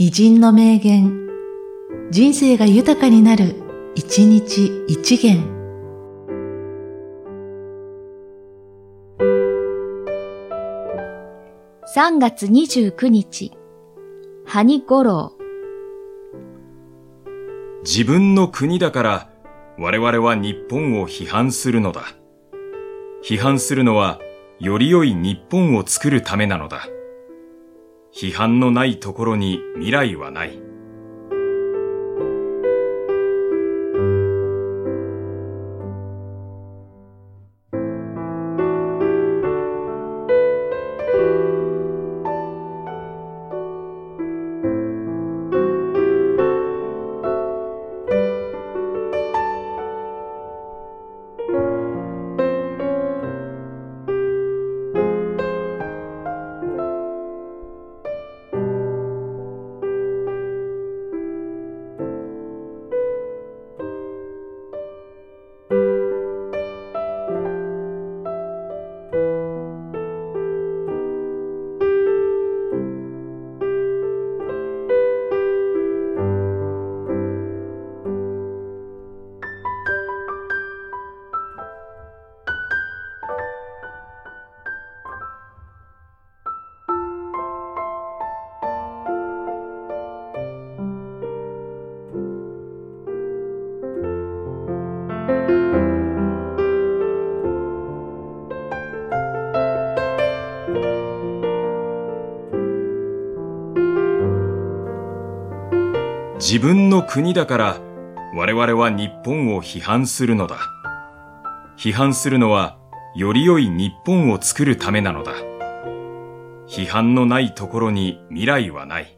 偉人の名言、人生が豊かになる、一日一元。3月29日、ハニ五郎。自分の国だから我々は日本を批判するのだ。批判するのはより良い日本を作るためなのだ。批判のないところに未来はない。自分の国だから我々は日本を批判するのだ。批判するのはより良い日本を作るためなのだ。批判のないところに未来はない。